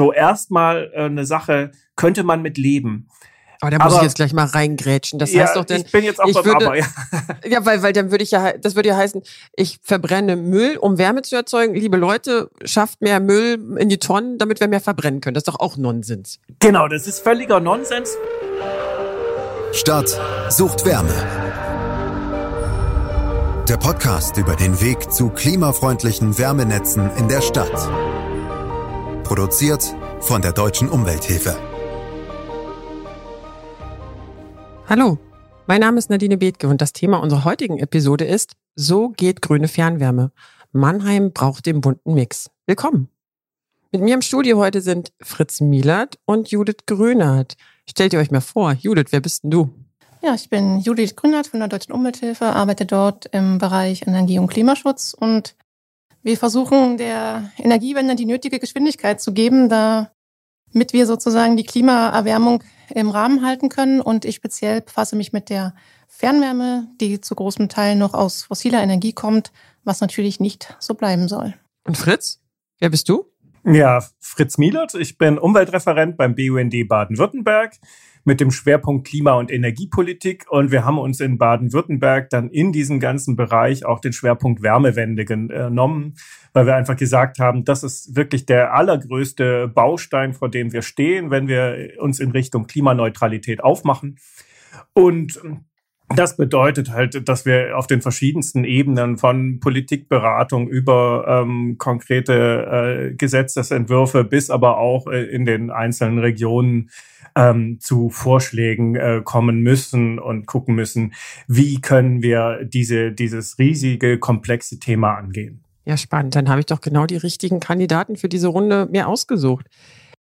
so erstmal äh, eine Sache, könnte man mit leben. Aber da muss aber, ich jetzt gleich mal reingrätschen. Das ja, heißt doch dann. Ich bin jetzt auch beim würde, Aber, ja. ja, weil, weil dann würde ich ja, das würde ja heißen, ich verbrenne Müll, um Wärme zu erzeugen. Liebe Leute, schafft mehr Müll in die Tonnen, damit wir mehr verbrennen können. Das ist doch auch Nonsens. Genau, das ist völliger Nonsens. Stadt sucht Wärme. Der Podcast über den Weg zu klimafreundlichen Wärmenetzen in der Stadt. Produziert von der Deutschen Umwelthilfe. Hallo, mein Name ist Nadine Bethke und das Thema unserer heutigen Episode ist So geht grüne Fernwärme. Mannheim braucht den bunten Mix. Willkommen. Mit mir im Studio heute sind Fritz Mielert und Judith Grünert. Stellt ihr euch mal vor, Judith, wer bist denn du? Ja, ich bin Judith Grünert von der Deutschen Umwelthilfe, arbeite dort im Bereich Energie- und Klimaschutz und wir versuchen der Energiewende die nötige Geschwindigkeit zu geben, damit wir sozusagen die Klimaerwärmung im Rahmen halten können. Und ich speziell befasse mich mit der Fernwärme, die zu großem Teil noch aus fossiler Energie kommt, was natürlich nicht so bleiben soll. Und Fritz, wer bist du? Ja, Fritz Mielert. Ich bin Umweltreferent beim BUND Baden-Württemberg mit dem Schwerpunkt Klima- und Energiepolitik. Und wir haben uns in Baden-Württemberg dann in diesem ganzen Bereich auch den Schwerpunkt Wärmewende genommen, weil wir einfach gesagt haben, das ist wirklich der allergrößte Baustein, vor dem wir stehen, wenn wir uns in Richtung Klimaneutralität aufmachen. Und das bedeutet halt, dass wir auf den verschiedensten Ebenen von Politikberatung über ähm, konkrete äh, Gesetzesentwürfe bis aber auch äh, in den einzelnen Regionen ähm, zu Vorschlägen äh, kommen müssen und gucken müssen, wie können wir diese, dieses riesige, komplexe Thema angehen. Ja, spannend. Dann habe ich doch genau die richtigen Kandidaten für diese Runde mir ausgesucht.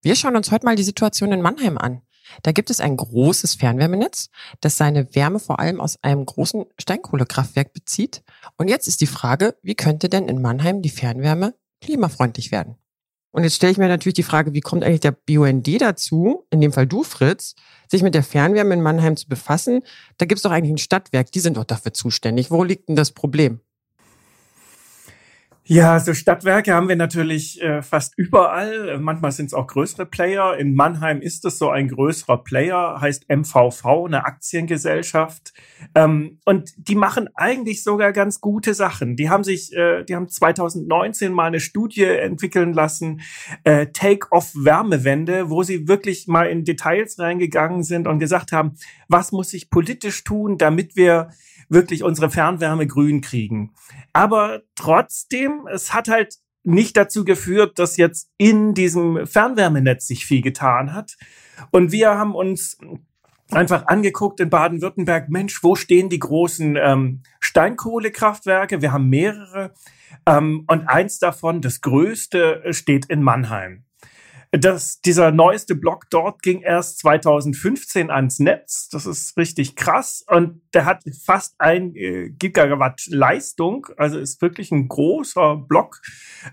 Wir schauen uns heute mal die Situation in Mannheim an. Da gibt es ein großes Fernwärmenetz, das seine Wärme vor allem aus einem großen Steinkohlekraftwerk bezieht. Und jetzt ist die Frage, wie könnte denn in Mannheim die Fernwärme klimafreundlich werden? Und jetzt stelle ich mir natürlich die Frage, wie kommt eigentlich der BUND dazu, in dem Fall du, Fritz, sich mit der Fernwärme in Mannheim zu befassen? Da gibt es doch eigentlich ein Stadtwerk, die sind doch dafür zuständig. Wo liegt denn das Problem? Ja, so Stadtwerke haben wir natürlich äh, fast überall. Manchmal sind es auch größere Player. In Mannheim ist es so ein größerer Player, heißt MVV, eine Aktiengesellschaft. Ähm, und die machen eigentlich sogar ganz gute Sachen. Die haben sich, äh, die haben 2019 mal eine Studie entwickeln lassen, äh, Take-off Wärmewende, wo sie wirklich mal in Details reingegangen sind und gesagt haben, was muss sich politisch tun, damit wir wirklich unsere Fernwärme grün kriegen. Aber trotzdem, es hat halt nicht dazu geführt, dass jetzt in diesem Fernwärmenetz sich viel getan hat. Und wir haben uns einfach angeguckt in Baden-Württemberg, Mensch, wo stehen die großen ähm, Steinkohlekraftwerke? Wir haben mehrere. Ähm, und eins davon, das größte, steht in Mannheim. Das, dieser neueste Block dort ging erst 2015 ans Netz. Das ist richtig krass. Und der hat fast ein äh, Gigawatt Leistung. Also ist wirklich ein großer Block.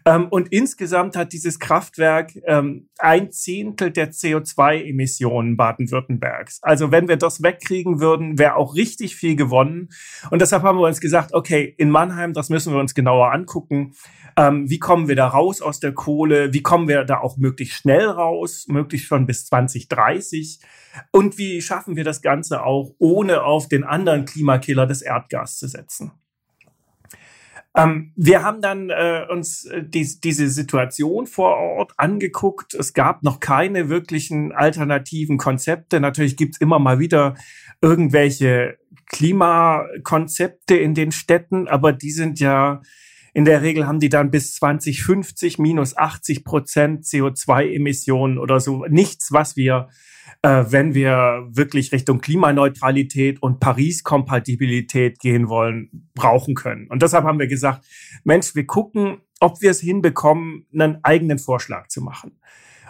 Ähm, und insgesamt hat dieses Kraftwerk ähm, ein Zehntel der CO2-Emissionen Baden-Württembergs. Also wenn wir das wegkriegen würden, wäre auch richtig viel gewonnen. Und deshalb haben wir uns gesagt, okay, in Mannheim, das müssen wir uns genauer angucken. Ähm, wie kommen wir da raus aus der Kohle? Wie kommen wir da auch möglichst schnell raus, möglichst schon bis 2030? Und wie schaffen wir das Ganze auch, ohne auf den anderen Klimakiller des Erdgas zu setzen? Ähm, wir haben dann äh, uns äh, die, diese Situation vor Ort angeguckt. Es gab noch keine wirklichen alternativen Konzepte. Natürlich gibt's immer mal wieder irgendwelche Klimakonzepte in den Städten, aber die sind ja in der Regel haben die dann bis 2050 minus 80 Prozent CO2-Emissionen oder so. Nichts, was wir, äh, wenn wir wirklich Richtung Klimaneutralität und Paris-Kompatibilität gehen wollen, brauchen können. Und deshalb haben wir gesagt, Mensch, wir gucken, ob wir es hinbekommen, einen eigenen Vorschlag zu machen.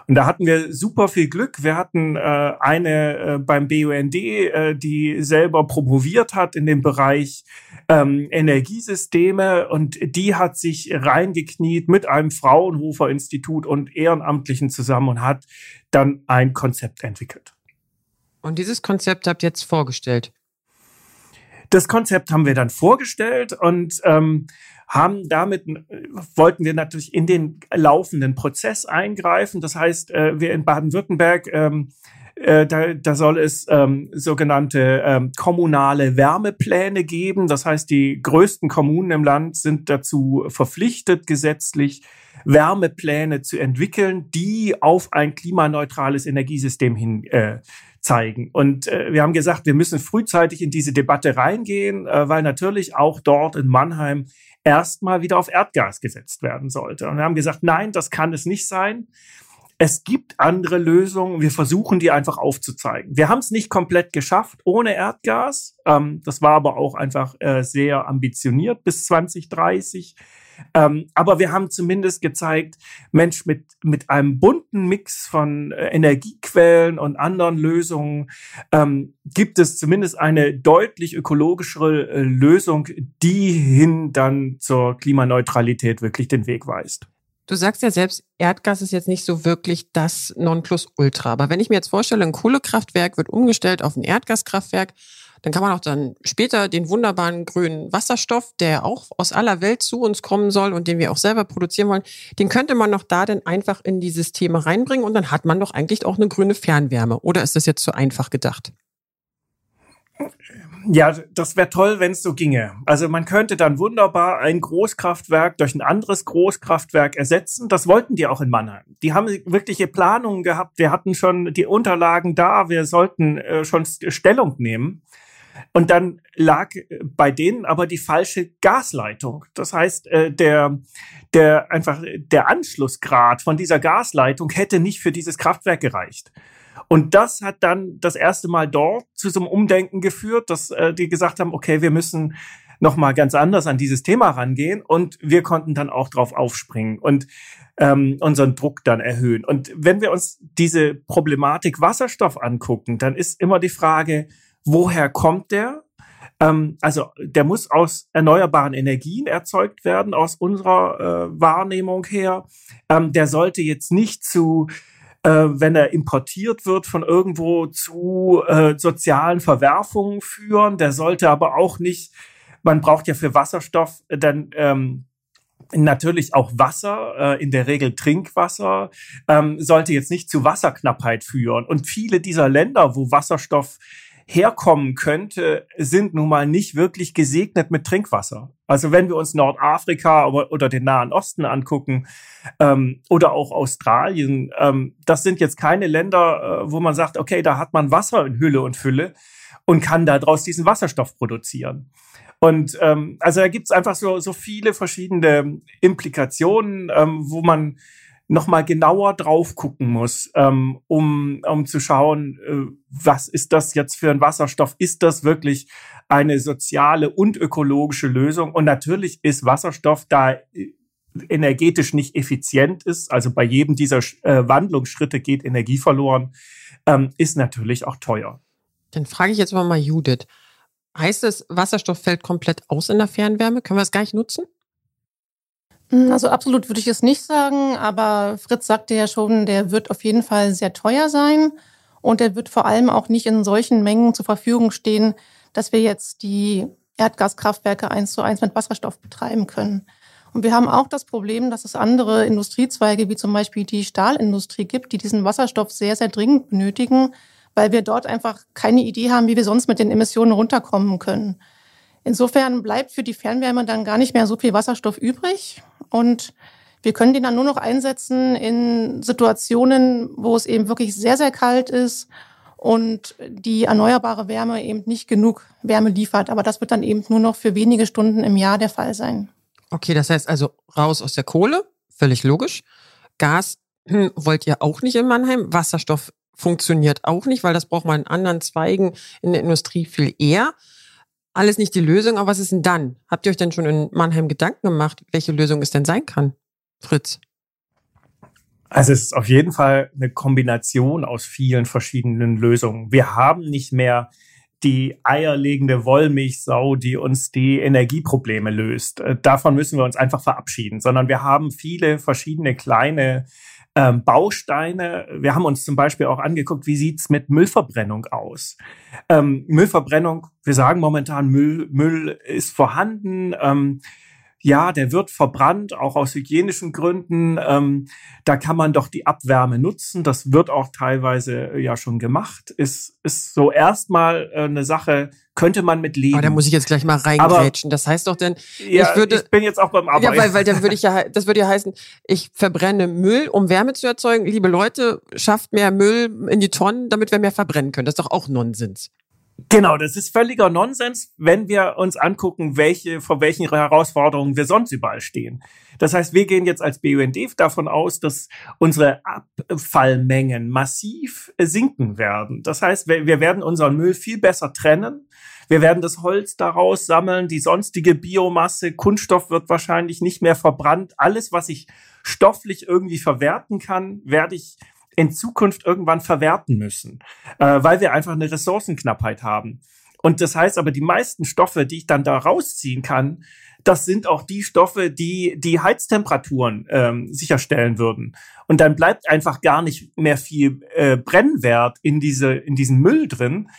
Und da hatten wir super viel Glück. Wir hatten äh, eine äh, beim BUND, äh, die selber promoviert hat in dem Bereich ähm, Energiesysteme und die hat sich reingekniet mit einem Fraunhofer Institut und Ehrenamtlichen zusammen und hat dann ein Konzept entwickelt. Und dieses Konzept habt ihr jetzt vorgestellt? Das Konzept haben wir dann vorgestellt und ähm, haben damit wollten wir natürlich in den laufenden Prozess eingreifen. Das heißt, äh, wir in Baden-Württemberg ähm, äh, da, da soll es ähm, sogenannte ähm, kommunale Wärmepläne geben. Das heißt, die größten Kommunen im Land sind dazu verpflichtet, gesetzlich Wärmepläne zu entwickeln, die auf ein klimaneutrales Energiesystem hin äh, zeigen. Und äh, wir haben gesagt, wir müssen frühzeitig in diese Debatte reingehen, äh, weil natürlich auch dort in Mannheim erstmal wieder auf Erdgas gesetzt werden sollte. Und wir haben gesagt, nein, das kann es nicht sein. Es gibt andere Lösungen. Wir versuchen die einfach aufzuzeigen. Wir haben es nicht komplett geschafft ohne Erdgas. Ähm, das war aber auch einfach äh, sehr ambitioniert bis 2030. Ähm, aber wir haben zumindest gezeigt, Mensch, mit, mit einem bunten Mix von äh, Energiequellen und anderen Lösungen ähm, gibt es zumindest eine deutlich ökologischere äh, Lösung, die hin dann zur Klimaneutralität wirklich den Weg weist. Du sagst ja selbst, Erdgas ist jetzt nicht so wirklich das Nonplusultra. Aber wenn ich mir jetzt vorstelle, ein Kohlekraftwerk wird umgestellt auf ein Erdgaskraftwerk, dann kann man auch dann später den wunderbaren grünen Wasserstoff, der auch aus aller Welt zu uns kommen soll und den wir auch selber produzieren wollen, den könnte man noch da dann einfach in die Systeme reinbringen und dann hat man doch eigentlich auch eine grüne Fernwärme. Oder ist das jetzt zu einfach gedacht? Ja, das wäre toll, wenn es so ginge. Also man könnte dann wunderbar ein Großkraftwerk durch ein anderes Großkraftwerk ersetzen. Das wollten die auch in Mannheim. Die haben wirkliche Planungen gehabt. Wir hatten schon die Unterlagen da. Wir sollten äh, schon Stellung nehmen. Und dann lag bei denen aber die falsche Gasleitung. Das heißt, äh, der, der einfach der Anschlussgrad von dieser Gasleitung hätte nicht für dieses Kraftwerk gereicht. Und das hat dann das erste Mal dort zu so einem Umdenken geführt, dass äh, die gesagt haben, okay, wir müssen noch mal ganz anders an dieses Thema rangehen und wir konnten dann auch drauf aufspringen und ähm, unseren Druck dann erhöhen. Und wenn wir uns diese Problematik Wasserstoff angucken, dann ist immer die Frage, woher kommt der? Ähm, also der muss aus erneuerbaren Energien erzeugt werden, aus unserer äh, Wahrnehmung her. Ähm, der sollte jetzt nicht zu äh, wenn er importiert wird von irgendwo zu äh, sozialen Verwerfungen führen. Der sollte aber auch nicht, man braucht ja für Wasserstoff dann ähm, natürlich auch Wasser, äh, in der Regel Trinkwasser, ähm, sollte jetzt nicht zu Wasserknappheit führen. Und viele dieser Länder, wo Wasserstoff herkommen könnte, sind nun mal nicht wirklich gesegnet mit Trinkwasser. Also wenn wir uns Nordafrika oder den Nahen Osten angucken ähm, oder auch Australien, ähm, das sind jetzt keine Länder, äh, wo man sagt, okay, da hat man Wasser in Hülle und Fülle und kann daraus diesen Wasserstoff produzieren. Und ähm, also da gibt's einfach so, so viele verschiedene Implikationen, ähm, wo man nochmal genauer drauf gucken muss, ähm, um, um zu schauen, äh, was ist das jetzt für ein Wasserstoff? Ist das wirklich eine soziale und ökologische Lösung? Und natürlich ist Wasserstoff da äh, energetisch nicht effizient ist, also bei jedem dieser äh, Wandlungsschritte geht Energie verloren, ähm, ist natürlich auch teuer. Dann frage ich jetzt mal Judith. Heißt es, Wasserstoff fällt komplett aus in der Fernwärme? Können wir es gar nicht nutzen? Hm, also absolut würde ich es nicht sagen, aber Fritz sagte ja schon, der wird auf jeden Fall sehr teuer sein und der wird vor allem auch nicht in solchen Mengen zur Verfügung stehen, dass wir jetzt die Erdgaskraftwerke eins zu eins mit Wasserstoff betreiben können. Und wir haben auch das Problem, dass es andere Industriezweige wie zum Beispiel die Stahlindustrie gibt, die diesen Wasserstoff sehr, sehr dringend benötigen, weil wir dort einfach keine Idee haben, wie wir sonst mit den Emissionen runterkommen können. Insofern bleibt für die Fernwärme dann gar nicht mehr so viel Wasserstoff übrig. Und wir können den dann nur noch einsetzen in Situationen, wo es eben wirklich sehr, sehr kalt ist und die erneuerbare Wärme eben nicht genug Wärme liefert. Aber das wird dann eben nur noch für wenige Stunden im Jahr der Fall sein. Okay, das heißt also raus aus der Kohle, völlig logisch. Gas hm, wollt ihr auch nicht in Mannheim. Wasserstoff funktioniert auch nicht, weil das braucht man in anderen Zweigen in der Industrie viel eher alles nicht die Lösung, aber was ist denn dann? Habt ihr euch denn schon in Mannheim Gedanken gemacht, welche Lösung es denn sein kann, Fritz? Also es ist auf jeden Fall eine Kombination aus vielen verschiedenen Lösungen. Wir haben nicht mehr die eierlegende Wollmilchsau, die uns die Energieprobleme löst. Äh, davon müssen wir uns einfach verabschieden, sondern wir haben viele verschiedene kleine ähm, Bausteine. Wir haben uns zum Beispiel auch angeguckt, wie sieht's mit Müllverbrennung aus. Ähm, Müllverbrennung, wir sagen momentan, Müll, Müll ist vorhanden. Ähm, ja, der wird verbrannt, auch aus hygienischen Gründen. Ähm, da kann man doch die Abwärme nutzen. Das wird auch teilweise äh, ja schon gemacht. Ist, ist so erstmal äh, eine Sache, könnte man mit leben. Aber da muss ich jetzt gleich mal reingrätschen. Das heißt doch denn, ja, ich würde. Ich bin jetzt auch beim Arbeiten. Ja, weil, weil dann würde ich ja, das würde ja heißen, ich verbrenne Müll, um Wärme zu erzeugen. Liebe Leute, schafft mehr Müll in die Tonnen, damit wir mehr verbrennen können. Das ist doch auch Nonsens. Genau, das ist völliger Nonsens, wenn wir uns angucken, welche, vor welchen Herausforderungen wir sonst überall stehen. Das heißt, wir gehen jetzt als BUND davon aus, dass unsere Abfallmengen massiv sinken werden. Das heißt, wir werden unseren Müll viel besser trennen. Wir werden das Holz daraus sammeln, die sonstige Biomasse, Kunststoff wird wahrscheinlich nicht mehr verbrannt. Alles, was ich stofflich irgendwie verwerten kann, werde ich in Zukunft irgendwann verwerten müssen, äh, weil wir einfach eine Ressourcenknappheit haben. Und das heißt aber, die meisten Stoffe, die ich dann da rausziehen kann, das sind auch die Stoffe, die die Heiztemperaturen ähm, sicherstellen würden. Und dann bleibt einfach gar nicht mehr viel äh, Brennwert in diese in diesen Müll drin.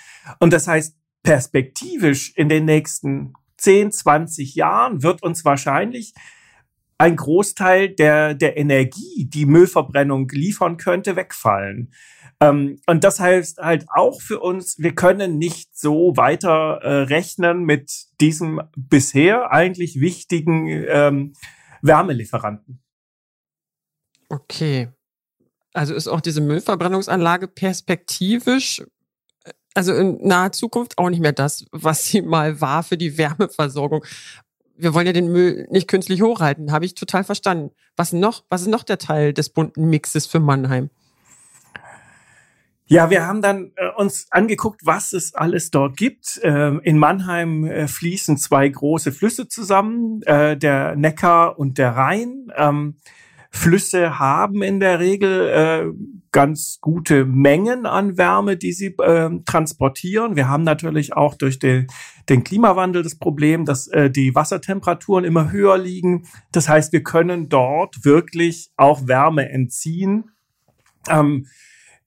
Und das heißt, perspektivisch in den nächsten 10, 20 Jahren wird uns wahrscheinlich ein Großteil der, der Energie, die Müllverbrennung liefern könnte, wegfallen. Ähm, und das heißt halt auch für uns, wir können nicht so weiter äh, rechnen mit diesem bisher eigentlich wichtigen ähm, Wärmelieferanten. Okay. Also ist auch diese Müllverbrennungsanlage perspektivisch, äh, also in naher Zukunft auch nicht mehr das, was sie mal war für die Wärmeversorgung wir wollen ja den Müll nicht künstlich hochhalten, habe ich total verstanden. Was noch? Was ist noch der Teil des bunten Mixes für Mannheim? Ja, wir haben dann äh, uns angeguckt, was es alles dort gibt. Ähm, in Mannheim äh, fließen zwei große Flüsse zusammen, äh, der Neckar und der Rhein. Ähm, Flüsse haben in der Regel äh, ganz gute Mengen an Wärme, die sie äh, transportieren. Wir haben natürlich auch durch den, den Klimawandel das Problem, dass äh, die Wassertemperaturen immer höher liegen. Das heißt, wir können dort wirklich auch Wärme entziehen. Ähm,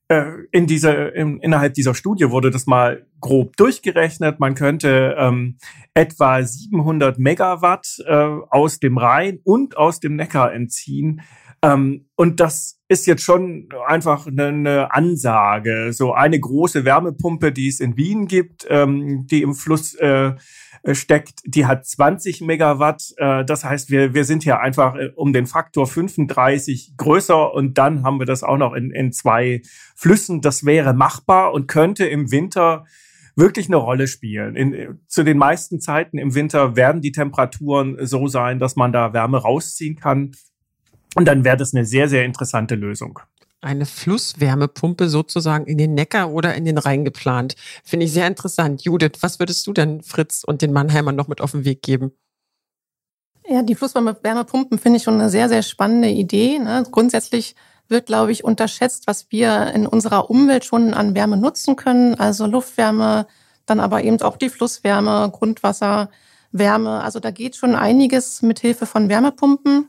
äh, in dieser, in, innerhalb dieser Studie wurde das mal grob durchgerechnet. Man könnte ähm, etwa 700 Megawatt äh, aus dem Rhein und aus dem Neckar entziehen. Ähm, und das ist jetzt schon einfach eine, eine, Ansage. So eine große Wärmepumpe, die es in Wien gibt, ähm, die im Fluss äh, steckt, die hat 20 Megawatt. Äh, das heißt, wir, wir sind hier einfach äh, um den Faktor 35 größer und dann haben wir das auch noch in, in zwei Flüssen. Das wäre machbar und könnte im Winter wirklich eine Rolle spielen. In, zu den meisten Zeiten im Winter werden die Temperaturen so sein, dass man da Wärme rausziehen kann. Und dann wäre das eine sehr, sehr interessante Lösung. Eine Flusswärmepumpe sozusagen in den Neckar oder in den Rhein geplant. Finde ich sehr interessant. Judith, was würdest du denn Fritz und den Mannheimern noch mit auf den Weg geben? Ja, die Flusswärmepumpen finde ich schon eine sehr, sehr spannende Idee. Ne? Grundsätzlich wird, glaube ich, unterschätzt, was wir in unserer Umwelt schon an Wärme nutzen können. Also Luftwärme, dann aber eben auch die Flusswärme, Grundwasserwärme. Also da geht schon einiges mit Hilfe von Wärmepumpen.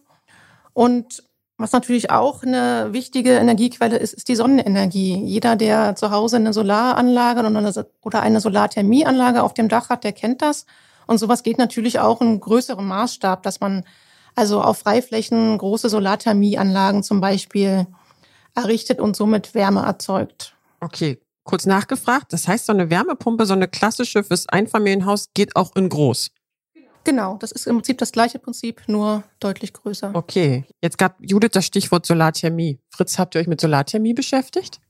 Und was natürlich auch eine wichtige Energiequelle ist, ist die Sonnenenergie. Jeder, der zu Hause eine Solaranlage oder eine Solarthermieanlage auf dem Dach hat, der kennt das. Und sowas geht natürlich auch in größerem Maßstab, dass man also auf Freiflächen große Solarthermieanlagen zum Beispiel errichtet und somit Wärme erzeugt. Okay, kurz nachgefragt. Das heißt, so eine Wärmepumpe, so eine klassische fürs Einfamilienhaus geht auch in groß. Genau, das ist im Prinzip das gleiche Prinzip, nur deutlich größer. Okay, jetzt gab Judith das Stichwort Solarthermie. Fritz, habt ihr euch mit Solarthermie beschäftigt?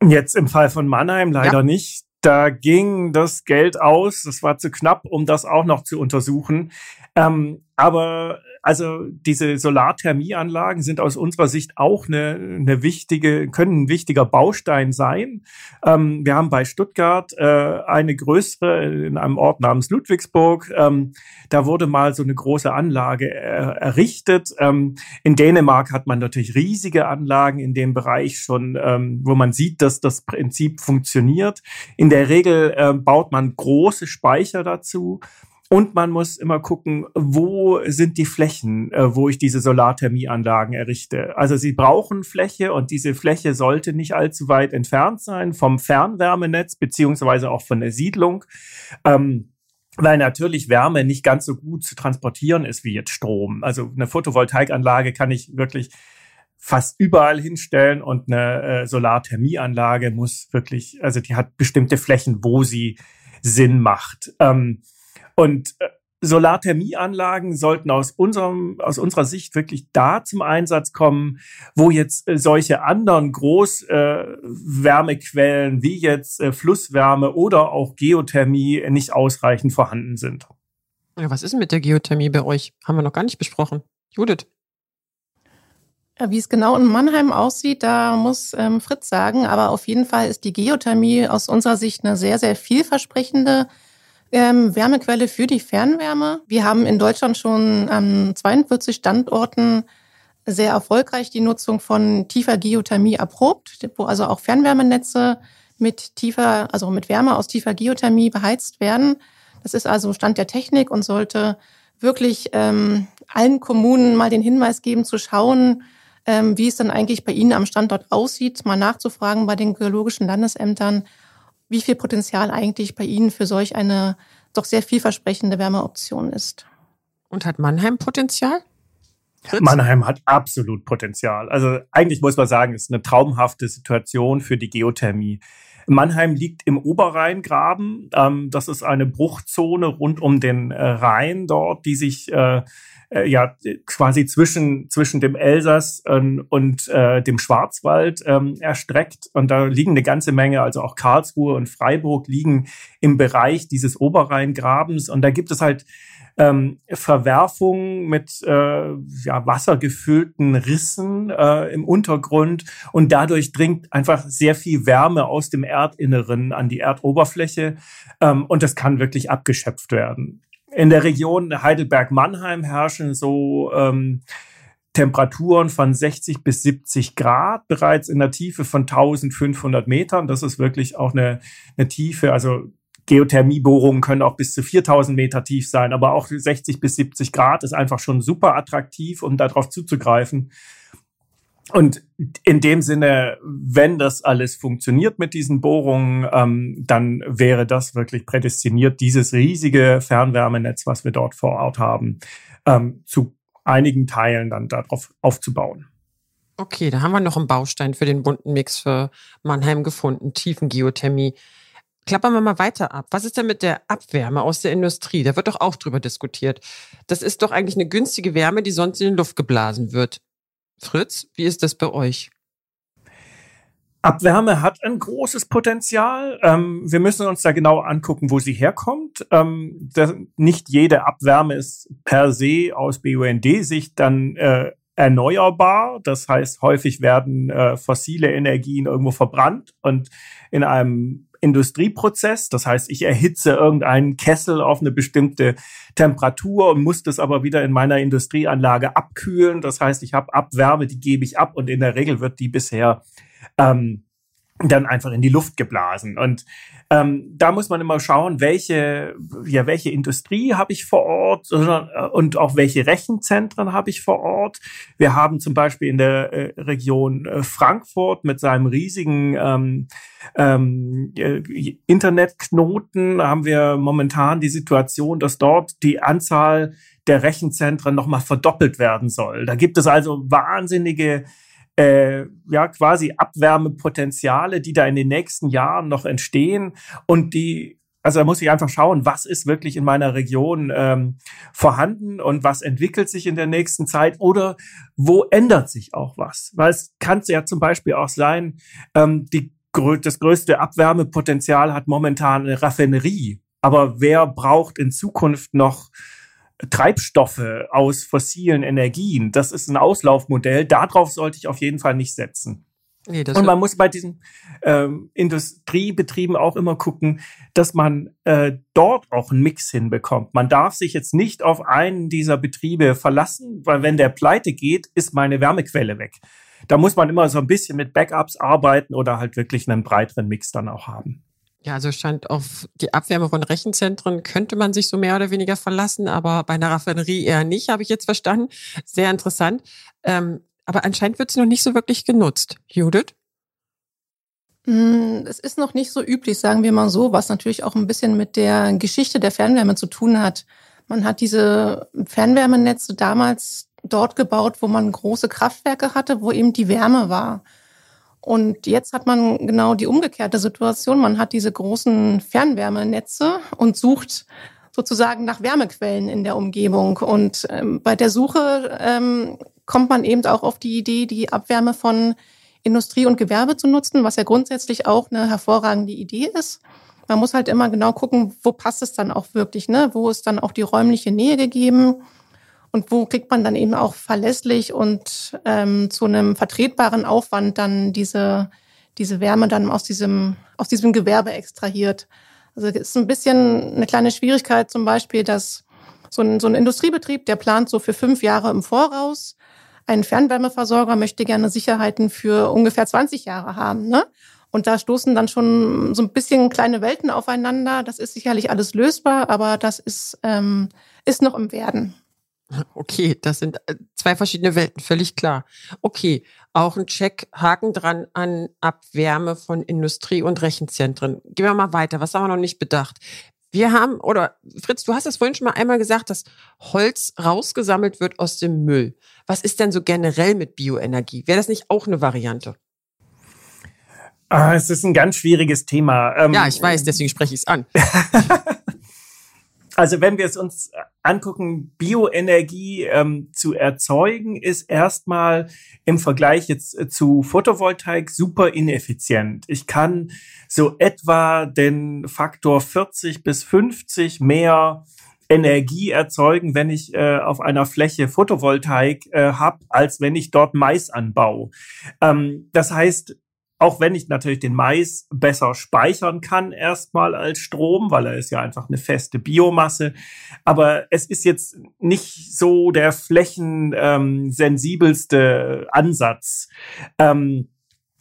Jetzt im Fall von Mannheim leider ja. nicht. Da ging das Geld aus. Das war zu knapp, um das auch noch zu untersuchen. Ähm, aber also diese Solarthermieanlagen sind aus unserer Sicht auch eine, eine wichtige, können ein wichtiger Baustein sein. Ähm, wir haben bei Stuttgart äh, eine größere in einem Ort namens Ludwigsburg. Ähm, da wurde mal so eine große Anlage äh, errichtet. Ähm, in Dänemark hat man natürlich riesige Anlagen in dem Bereich schon, ähm, wo man sieht, dass das Prinzip funktioniert. In der Regel äh, baut man große Speicher dazu und man muss immer gucken, wo sind die Flächen, äh, wo ich diese Solarthermieanlagen errichte. Also sie brauchen Fläche und diese Fläche sollte nicht allzu weit entfernt sein vom Fernwärmenetz beziehungsweise auch von der Siedlung. Ähm, weil natürlich Wärme nicht ganz so gut zu transportieren ist wie jetzt Strom. Also eine Photovoltaikanlage kann ich wirklich fast überall hinstellen und eine äh, Solarthermieanlage muss wirklich, also die hat bestimmte Flächen, wo sie Sinn macht. Ähm, und äh, Solarthermieanlagen sollten aus unserem, aus unserer Sicht wirklich da zum Einsatz kommen, wo jetzt äh, solche anderen Großwärmequellen äh, wie jetzt äh, Flusswärme oder auch Geothermie nicht ausreichend vorhanden sind. Ja, was ist denn mit der Geothermie bei euch? Haben wir noch gar nicht besprochen. Judith. Ja, wie es genau in Mannheim aussieht, da muss ähm, Fritz sagen, aber auf jeden Fall ist die Geothermie aus unserer Sicht eine sehr, sehr vielversprechende ähm, Wärmequelle für die Fernwärme. Wir haben in Deutschland schon an 42 Standorten sehr erfolgreich die Nutzung von tiefer Geothermie erprobt, wo also auch Fernwärmenetze mit tiefer, also mit Wärme aus tiefer Geothermie beheizt werden. Das ist also Stand der Technik und sollte wirklich ähm, allen Kommunen mal den Hinweis geben, zu schauen, ähm, wie es dann eigentlich bei Ihnen am Standort aussieht, mal nachzufragen bei den geologischen Landesämtern, wie viel Potenzial eigentlich bei Ihnen für solch eine doch sehr vielversprechende Wärmeoption ist. Und hat Mannheim Potenzial? Mannheim hat absolut Potenzial. Also eigentlich muss man sagen, es ist eine traumhafte Situation für die Geothermie. Mannheim liegt im Oberrheingraben. Ähm, das ist eine Bruchzone rund um den äh, Rhein dort, die sich äh, ja quasi zwischen zwischen dem Elsass ähm, und äh, dem Schwarzwald ähm, erstreckt. Und da liegen eine ganze Menge, also auch Karlsruhe und Freiburg liegen im Bereich dieses Oberrheingrabens. Und da gibt es halt ähm, Verwerfungen mit äh, ja, wassergefüllten Rissen äh, im Untergrund. Und dadurch dringt einfach sehr viel Wärme aus dem Erdinneren an die Erdoberfläche. Ähm, und das kann wirklich abgeschöpft werden. In der Region Heidelberg-Mannheim herrschen so ähm, Temperaturen von 60 bis 70 Grad bereits in der Tiefe von 1500 Metern. Das ist wirklich auch eine, eine Tiefe. Also Geothermiebohrungen können auch bis zu 4000 Meter tief sein, aber auch 60 bis 70 Grad ist einfach schon super attraktiv, um darauf zuzugreifen. Und in dem Sinne, wenn das alles funktioniert mit diesen Bohrungen, ähm, dann wäre das wirklich prädestiniert, dieses riesige Fernwärmenetz, was wir dort vor Ort haben, ähm, zu einigen Teilen dann darauf aufzubauen. Okay, da haben wir noch einen Baustein für den bunten Mix für Mannheim gefunden, Tiefengeothermie. Klappern wir mal weiter ab. Was ist denn mit der Abwärme aus der Industrie? Da wird doch auch drüber diskutiert. Das ist doch eigentlich eine günstige Wärme, die sonst in die Luft geblasen wird. Fritz, wie ist das bei euch? Abwärme hat ein großes Potenzial. Ähm, wir müssen uns da genau angucken, wo sie herkommt. Ähm, das, nicht jede Abwärme ist per se aus BUND-Sicht dann äh, erneuerbar. Das heißt, häufig werden äh, fossile Energien irgendwo verbrannt und in einem Industrieprozess. Das heißt, ich erhitze irgendeinen Kessel auf eine bestimmte Temperatur und muss das aber wieder in meiner Industrieanlage abkühlen. Das heißt, ich habe Abwärme, die gebe ich ab und in der Regel wird die bisher ähm, dann einfach in die Luft geblasen. Und ähm, da muss man immer schauen, welche, ja, welche Industrie habe ich vor Ort äh, und auch welche Rechenzentren habe ich vor Ort. Wir haben zum Beispiel in der äh, Region äh, Frankfurt mit seinem riesigen ähm, ähm, äh, Internetknoten haben wir momentan die Situation, dass dort die Anzahl der Rechenzentren nochmal verdoppelt werden soll. Da gibt es also wahnsinnige äh, ja quasi Abwärmepotenziale, die da in den nächsten Jahren noch entstehen und die also da muss ich einfach schauen, was ist wirklich in meiner Region ähm, vorhanden und was entwickelt sich in der nächsten Zeit oder wo ändert sich auch was. Weil es kann ja zum Beispiel auch sein, ähm, die, das größte Abwärmepotenzial hat momentan eine Raffinerie. Aber wer braucht in Zukunft noch Treibstoffe aus fossilen Energien. Das ist ein Auslaufmodell. Darauf sollte ich auf jeden Fall nicht setzen. Nee, und man muss bei diesen ähm, Industriebetrieben auch immer gucken, dass man äh, dort auch einen Mix hinbekommt. Man darf sich jetzt nicht auf einen dieser Betriebe verlassen, weil wenn der pleite geht, ist meine Wärmequelle weg. Da muss man immer so ein bisschen mit Backups arbeiten oder halt wirklich einen breiteren Mix dann auch haben. Ja, also scheint auf die Abwärme von Rechenzentren könnte man sich so mehr oder weniger verlassen, aber bei einer Raffinerie eher nicht, habe ich jetzt verstanden. Sehr interessant. Ähm, aber anscheinend wird sie noch nicht so wirklich genutzt. Judith? Mm, es ist noch nicht so üblich, sagen wir mal so, was natürlich auch ein bisschen mit der Geschichte der Fernwärme zu tun hat. Man hat diese Fernwärmenetze damals dort gebaut, wo man große Kraftwerke hatte, wo eben die Wärme war. Und jetzt hat man genau die umgekehrte Situation. Man hat diese großen Fernwärmenetze und sucht sozusagen nach Wärmequellen in der Umgebung. Und ähm, bei der Suche ähm, kommt man eben auch auf die Idee, die Abwärme von Industrie und Gewerbe zu nutzen, was ja grundsätzlich auch eine hervorragende Idee ist. Man muss halt immer genau gucken, wo passt es dann auch wirklich, ne? Wo ist dann auch die räumliche Nähe gegeben? Und wo kriegt man dann eben auch verlässlich und ähm, zu einem vertretbaren Aufwand dann diese, diese Wärme dann aus diesem, aus diesem Gewerbe extrahiert. Also es ist ein bisschen eine kleine Schwierigkeit zum Beispiel, dass so ein, so ein Industriebetrieb, der plant so für fünf Jahre im Voraus. Ein Fernwärmeversorger möchte gerne Sicherheiten für ungefähr 20 Jahre haben. Ne? Und da stoßen dann schon so ein bisschen kleine Welten aufeinander. Das ist sicherlich alles lösbar, aber das ist, ähm, ist noch im Werden. Okay, das sind äh, zwei verschiedene Welten, völlig klar. Okay, auch ein Check, Haken dran an Abwärme von Industrie- und Rechenzentren. Gehen wir mal weiter. Was haben wir noch nicht bedacht? Wir haben, oder Fritz, du hast es vorhin schon mal einmal gesagt, dass Holz rausgesammelt wird aus dem Müll. Was ist denn so generell mit Bioenergie? Wäre das nicht auch eine Variante? Ah, es ist ein ganz schwieriges Thema. Ähm, ja, ich weiß, deswegen spreche ich es an. Also wenn wir es uns angucken, Bioenergie ähm, zu erzeugen, ist erstmal im Vergleich jetzt äh, zu Photovoltaik super ineffizient. Ich kann so etwa den Faktor 40 bis 50 mehr Energie erzeugen, wenn ich äh, auf einer Fläche Photovoltaik äh, habe, als wenn ich dort Mais anbaue. Ähm, das heißt, auch wenn ich natürlich den Mais besser speichern kann erstmal als Strom, weil er ist ja einfach eine feste Biomasse. Aber es ist jetzt nicht so der flächensensibelste Ansatz. Ähm,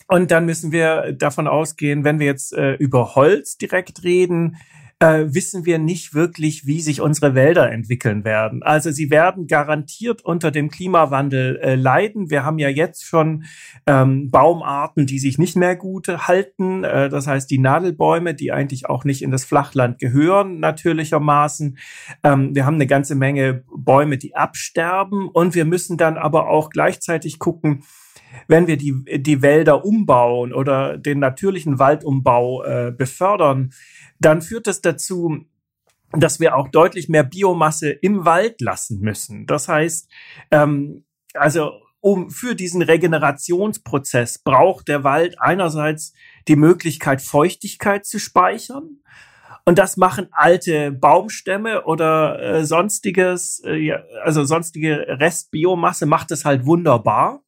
und dann müssen wir davon ausgehen, wenn wir jetzt äh, über Holz direkt reden, äh, wissen wir nicht wirklich, wie sich unsere Wälder entwickeln werden. Also sie werden garantiert unter dem Klimawandel äh, leiden. Wir haben ja jetzt schon ähm, Baumarten, die sich nicht mehr gut halten. Äh, das heißt, die Nadelbäume, die eigentlich auch nicht in das Flachland gehören, natürlichermaßen. Ähm, wir haben eine ganze Menge Bäume, die absterben. Und wir müssen dann aber auch gleichzeitig gucken, wenn wir die, die Wälder umbauen oder den natürlichen Waldumbau äh, befördern, dann führt das dazu, dass wir auch deutlich mehr Biomasse im Wald lassen müssen. Das heißt, ähm, also um für diesen Regenerationsprozess braucht der Wald einerseits die Möglichkeit, Feuchtigkeit zu speichern. Und das machen alte Baumstämme oder äh, sonstiges, äh, also sonstige Restbiomasse macht es halt wunderbar.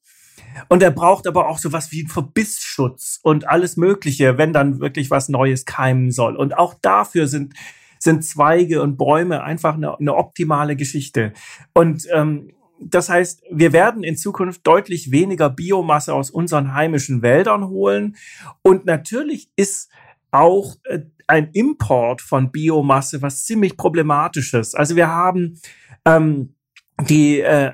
Und er braucht aber auch sowas wie einen Verbissschutz und alles Mögliche, wenn dann wirklich was Neues keimen soll. Und auch dafür sind sind Zweige und Bäume einfach eine, eine optimale Geschichte. Und ähm, das heißt, wir werden in Zukunft deutlich weniger Biomasse aus unseren heimischen Wäldern holen. Und natürlich ist auch äh, ein Import von Biomasse was ziemlich problematisches. Also wir haben ähm, die äh,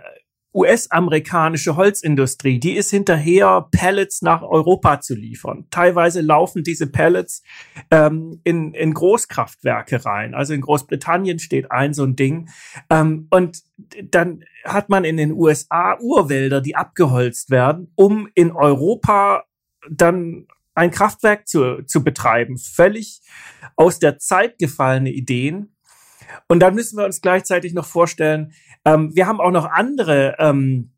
US-amerikanische Holzindustrie, die ist hinterher, Pellets nach Europa zu liefern. Teilweise laufen diese Pellets ähm, in, in Großkraftwerke rein. Also in Großbritannien steht ein so ein Ding. Ähm, und dann hat man in den USA Urwälder, die abgeholzt werden, um in Europa dann ein Kraftwerk zu, zu betreiben. Völlig aus der Zeit gefallene Ideen. Und dann müssen wir uns gleichzeitig noch vorstellen, ähm, wir haben auch noch andere ähm,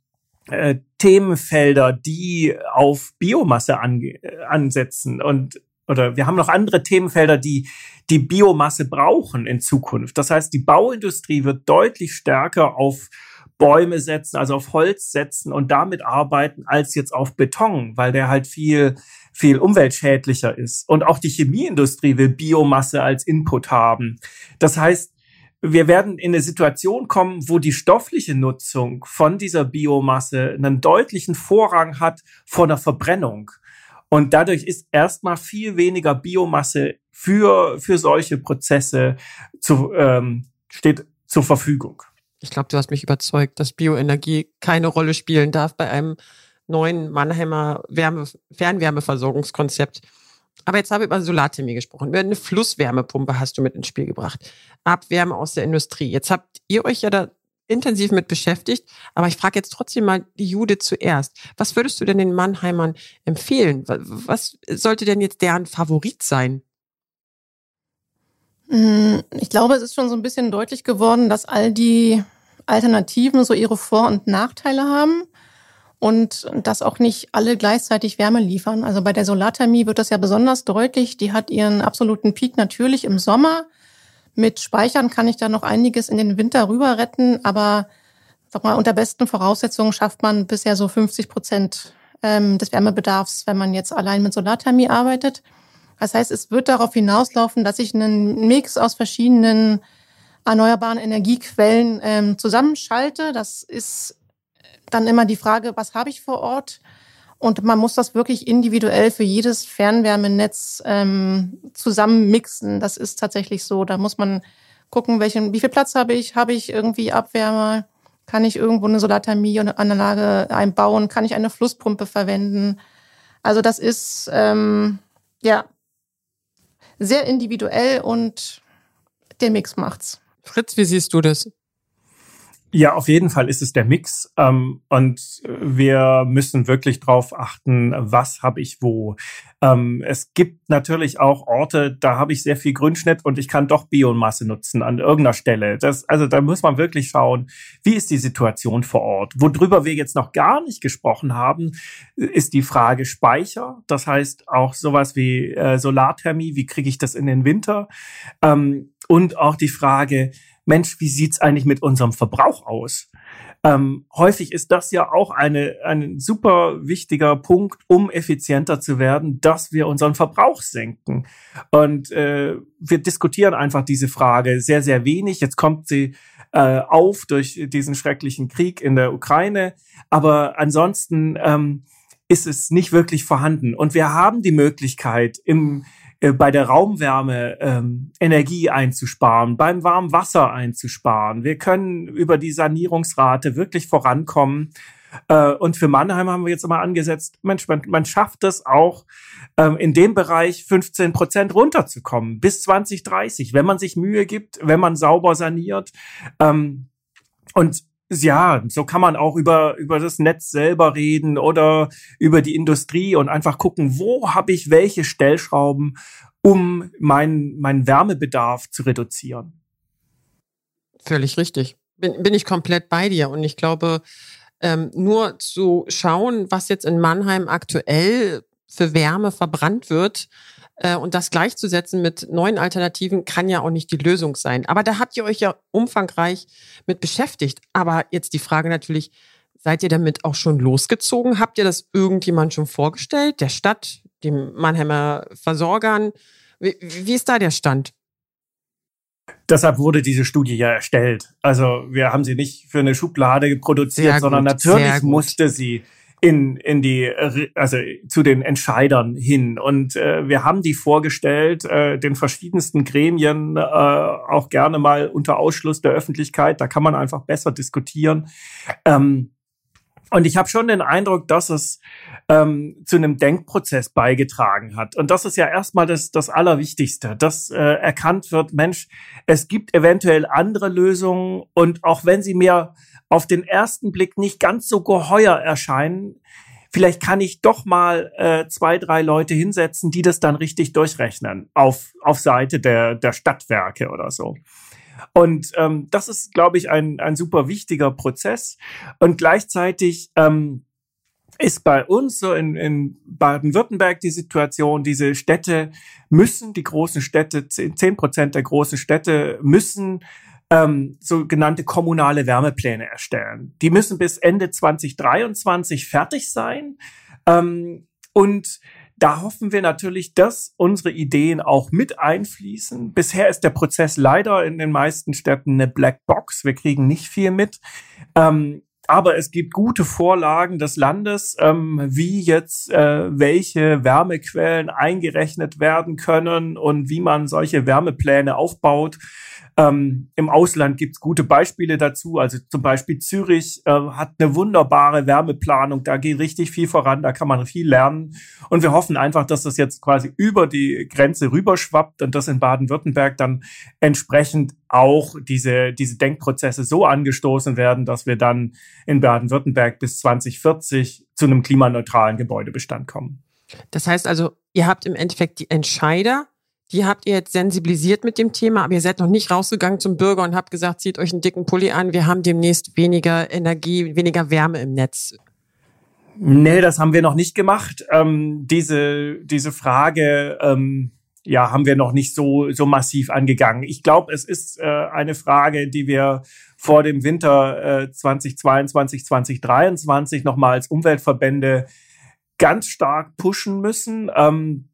äh, Themenfelder, die auf Biomasse ange ansetzen und oder wir haben noch andere Themenfelder, die die Biomasse brauchen in Zukunft. Das heißt, die Bauindustrie wird deutlich stärker auf Bäume setzen, also auf Holz setzen und damit arbeiten als jetzt auf Beton, weil der halt viel viel umweltschädlicher ist. Und auch die Chemieindustrie will Biomasse als Input haben. Das heißt, wir werden in eine Situation kommen, wo die stoffliche Nutzung von dieser Biomasse einen deutlichen Vorrang hat vor der Verbrennung. Und dadurch ist erstmal viel weniger Biomasse für, für solche Prozesse zu, ähm, steht zur Verfügung. Ich glaube, du hast mich überzeugt, dass Bioenergie keine Rolle spielen darf bei einem neuen Mannheimer Wärme, Fernwärmeversorgungskonzept. Aber jetzt habe ich über Solarthermie gesprochen. Eine Flusswärmepumpe hast du mit ins Spiel gebracht. Abwärme aus der Industrie. Jetzt habt ihr euch ja da intensiv mit beschäftigt. Aber ich frage jetzt trotzdem mal die Jude zuerst. Was würdest du denn den Mannheimern empfehlen? Was sollte denn jetzt deren Favorit sein? Hm, ich glaube, es ist schon so ein bisschen deutlich geworden, dass all die Alternativen so ihre Vor- und Nachteile haben und dass auch nicht alle gleichzeitig Wärme liefern. Also bei der Solarthermie wird das ja besonders deutlich. Die hat ihren absoluten Peak natürlich im Sommer. Mit Speichern kann ich da noch einiges in den Winter rüber retten, aber sag mal, unter besten Voraussetzungen schafft man bisher so 50 Prozent ähm, des Wärmebedarfs, wenn man jetzt allein mit Solarthermie arbeitet. Das heißt, es wird darauf hinauslaufen, dass ich einen Mix aus verschiedenen erneuerbaren Energiequellen ähm, zusammenschalte. Das ist dann immer die Frage, was habe ich vor Ort? Und man muss das wirklich individuell für jedes Fernwärmenetz ähm, zusammen mixen. Das ist tatsächlich so. Da muss man gucken, welchen, wie viel Platz habe ich? Habe ich irgendwie Abwärme? Kann ich irgendwo eine Solarthermie-Anlage einbauen? Kann ich eine Flusspumpe verwenden? Also das ist ähm, ja sehr individuell und der Mix macht's. Fritz, wie siehst du das? Ja, auf jeden Fall ist es der Mix. Ähm, und wir müssen wirklich drauf achten, was habe ich wo. Ähm, es gibt natürlich auch Orte, da habe ich sehr viel Grünschnitt und ich kann doch Biomasse nutzen an irgendeiner Stelle. Das, also da muss man wirklich schauen, wie ist die Situation vor Ort. Worüber wir jetzt noch gar nicht gesprochen haben, ist die Frage Speicher. Das heißt auch sowas wie äh, Solarthermie, wie kriege ich das in den Winter? Ähm, und auch die Frage, Mensch, wie sieht's eigentlich mit unserem Verbrauch aus? Ähm, häufig ist das ja auch eine, ein super wichtiger Punkt, um effizienter zu werden, dass wir unseren Verbrauch senken. Und äh, wir diskutieren einfach diese Frage sehr, sehr wenig. Jetzt kommt sie äh, auf durch diesen schrecklichen Krieg in der Ukraine. Aber ansonsten ähm, ist es nicht wirklich vorhanden. Und wir haben die Möglichkeit, im äh, bei der Raumwärme ähm, Energie einzusparen, beim warmen Wasser einzusparen. Wir können über die Sanierungsrate wirklich vorankommen. Äh, und für Mannheim haben wir jetzt immer angesetzt, Mensch, man, man schafft es auch, ähm, in dem Bereich 15 Prozent runterzukommen bis 2030, wenn man sich Mühe gibt, wenn man sauber saniert. Ähm, und ja, so kann man auch über, über das Netz selber reden oder über die Industrie und einfach gucken, wo habe ich welche Stellschrauben, um meinen mein Wärmebedarf zu reduzieren. Völlig richtig. Bin, bin ich komplett bei dir. Und ich glaube, ähm, nur zu schauen, was jetzt in Mannheim aktuell für Wärme verbrannt wird, und das gleichzusetzen mit neuen Alternativen kann ja auch nicht die Lösung sein. Aber da habt ihr euch ja umfangreich mit beschäftigt. Aber jetzt die Frage natürlich, seid ihr damit auch schon losgezogen? Habt ihr das irgendjemand schon vorgestellt? Der Stadt, dem Mannheimer Versorgern? Wie, wie ist da der Stand? Deshalb wurde diese Studie ja erstellt. Also wir haben sie nicht für eine Schublade produziert, gut, sondern natürlich musste sie in, in die, also zu den Entscheidern hin. Und äh, wir haben die vorgestellt, äh, den verschiedensten Gremien, äh, auch gerne mal unter Ausschluss der Öffentlichkeit. Da kann man einfach besser diskutieren. Ähm, und ich habe schon den Eindruck, dass es ähm, zu einem Denkprozess beigetragen hat. Und das ist ja erstmal das, das Allerwichtigste, dass äh, erkannt wird, Mensch, es gibt eventuell andere Lösungen und auch wenn sie mir auf den ersten Blick nicht ganz so geheuer erscheinen, vielleicht kann ich doch mal äh, zwei, drei Leute hinsetzen, die das dann richtig durchrechnen auf, auf Seite der, der Stadtwerke oder so. Und ähm, das ist, glaube ich, ein, ein super wichtiger Prozess. Und gleichzeitig ähm, ist bei uns so in, in Baden-Württemberg die Situation, diese Städte müssen, die großen Städte, zehn Prozent der großen Städte müssen ähm, sogenannte kommunale Wärmepläne erstellen. Die müssen bis Ende 2023 fertig sein. Ähm, und da hoffen wir natürlich, dass unsere Ideen auch mit einfließen. Bisher ist der Prozess leider in den meisten Städten eine Black Box. Wir kriegen nicht viel mit. Ähm, aber es gibt gute Vorlagen des Landes, ähm, wie jetzt äh, welche Wärmequellen eingerechnet werden können und wie man solche Wärmepläne aufbaut. Ähm, Im Ausland gibt's gute Beispiele dazu. Also zum Beispiel Zürich äh, hat eine wunderbare Wärmeplanung. Da geht richtig viel voran. Da kann man viel lernen. Und wir hoffen einfach, dass das jetzt quasi über die Grenze rüberschwappt und dass in Baden-Württemberg dann entsprechend auch diese, diese Denkprozesse so angestoßen werden, dass wir dann in Baden-Württemberg bis 2040 zu einem klimaneutralen Gebäudebestand kommen. Das heißt also, ihr habt im Endeffekt die Entscheider die habt ihr jetzt sensibilisiert mit dem Thema, aber ihr seid noch nicht rausgegangen zum Bürger und habt gesagt, zieht euch einen dicken Pulli an, wir haben demnächst weniger Energie, weniger Wärme im Netz. Nee, das haben wir noch nicht gemacht. Ähm, diese, diese Frage, ähm, ja, haben wir noch nicht so, so massiv angegangen. Ich glaube, es ist äh, eine Frage, die wir vor dem Winter äh, 2022, 2023 nochmal als Umweltverbände ganz stark pushen müssen. Ähm,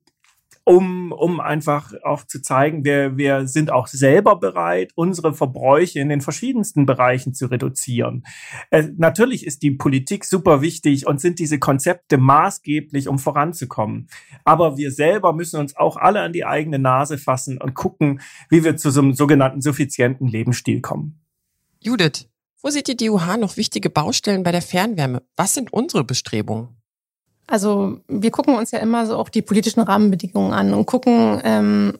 um, um einfach auch zu zeigen, wir, wir sind auch selber bereit, unsere Verbräuche in den verschiedensten Bereichen zu reduzieren. Äh, natürlich ist die Politik super wichtig und sind diese Konzepte maßgeblich, um voranzukommen. Aber wir selber müssen uns auch alle an die eigene Nase fassen und gucken, wie wir zu so einem sogenannten suffizienten Lebensstil kommen. Judith, wo ihr die UH noch wichtige Baustellen bei der Fernwärme? Was sind unsere Bestrebungen? Also wir gucken uns ja immer so auch die politischen Rahmenbedingungen an und gucken, ähm,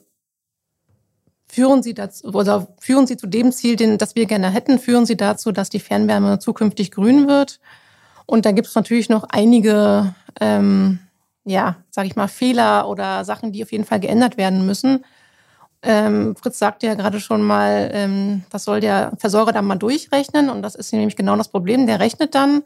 führen sie dazu oder führen sie zu dem Ziel, den, das wir gerne hätten, führen sie dazu, dass die Fernwärme zukünftig grün wird. Und da gibt es natürlich noch einige, ähm, ja, sage ich mal, Fehler oder Sachen, die auf jeden Fall geändert werden müssen. Ähm, Fritz sagte ja gerade schon mal, ähm, das soll der Versorger dann mal durchrechnen. Und das ist nämlich genau das Problem. Der rechnet dann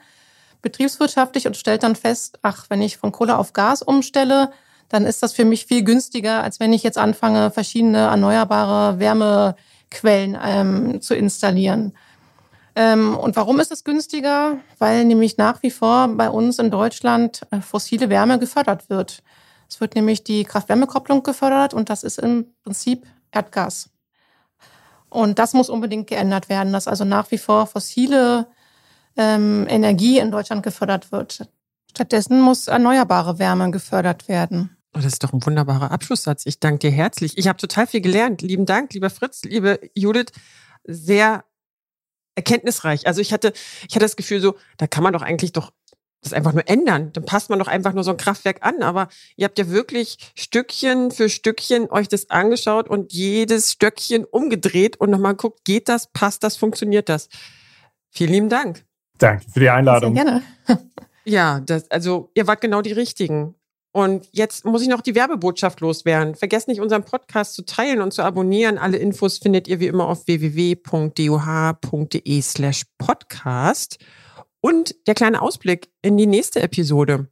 betriebswirtschaftlich und stellt dann fest, ach, wenn ich von Kohle auf Gas umstelle, dann ist das für mich viel günstiger, als wenn ich jetzt anfange, verschiedene erneuerbare Wärmequellen ähm, zu installieren. Ähm, und warum ist es günstiger? Weil nämlich nach wie vor bei uns in Deutschland äh, fossile Wärme gefördert wird. Es wird nämlich die Kraft-Wärme-Kopplung gefördert und das ist im Prinzip Erdgas. Und das muss unbedingt geändert werden, dass also nach wie vor fossile ähm, Energie in Deutschland gefördert wird. Stattdessen muss erneuerbare Wärme gefördert werden. Oh, das ist doch ein wunderbarer Abschlusssatz. Ich danke dir herzlich. Ich habe total viel gelernt. Lieben Dank, lieber Fritz, liebe Judith. Sehr erkenntnisreich. Also ich hatte, ich hatte das Gefühl so, da kann man doch eigentlich doch das einfach nur ändern. Dann passt man doch einfach nur so ein Kraftwerk an. Aber ihr habt ja wirklich Stückchen für Stückchen euch das angeschaut und jedes Stöckchen umgedreht und nochmal guckt, geht das, passt das, funktioniert das. Vielen lieben Dank. Danke für die Einladung. Sehr gerne. ja, das, also ihr wart genau die Richtigen. Und jetzt muss ich noch die Werbebotschaft loswerden. Vergesst nicht, unseren Podcast zu teilen und zu abonnieren. Alle Infos findet ihr wie immer auf www.duh.de slash podcast. Und der kleine Ausblick in die nächste Episode.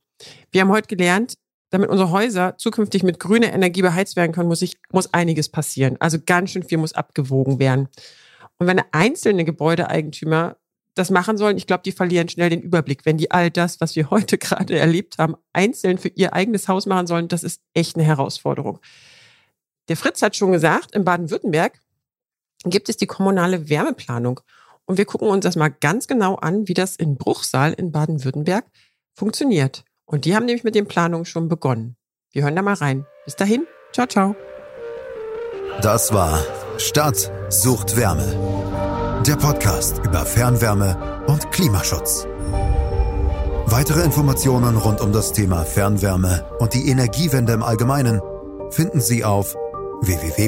Wir haben heute gelernt, damit unsere Häuser zukünftig mit grüner Energie beheizt werden können, muss, ich, muss einiges passieren. Also ganz schön viel muss abgewogen werden. Und wenn einzelne Gebäudeeigentümer das machen sollen, ich glaube, die verlieren schnell den Überblick. Wenn die all das, was wir heute gerade erlebt haben, einzeln für ihr eigenes Haus machen sollen, das ist echt eine Herausforderung. Der Fritz hat schon gesagt, in Baden-Württemberg gibt es die kommunale Wärmeplanung. Und wir gucken uns das mal ganz genau an, wie das in Bruchsal in Baden-Württemberg funktioniert. Und die haben nämlich mit den Planungen schon begonnen. Wir hören da mal rein. Bis dahin, ciao, ciao. Das war Stadt sucht Wärme der Podcast über Fernwärme und Klimaschutz. Weitere Informationen rund um das Thema Fernwärme und die Energiewende im Allgemeinen finden Sie auf www.duh.de.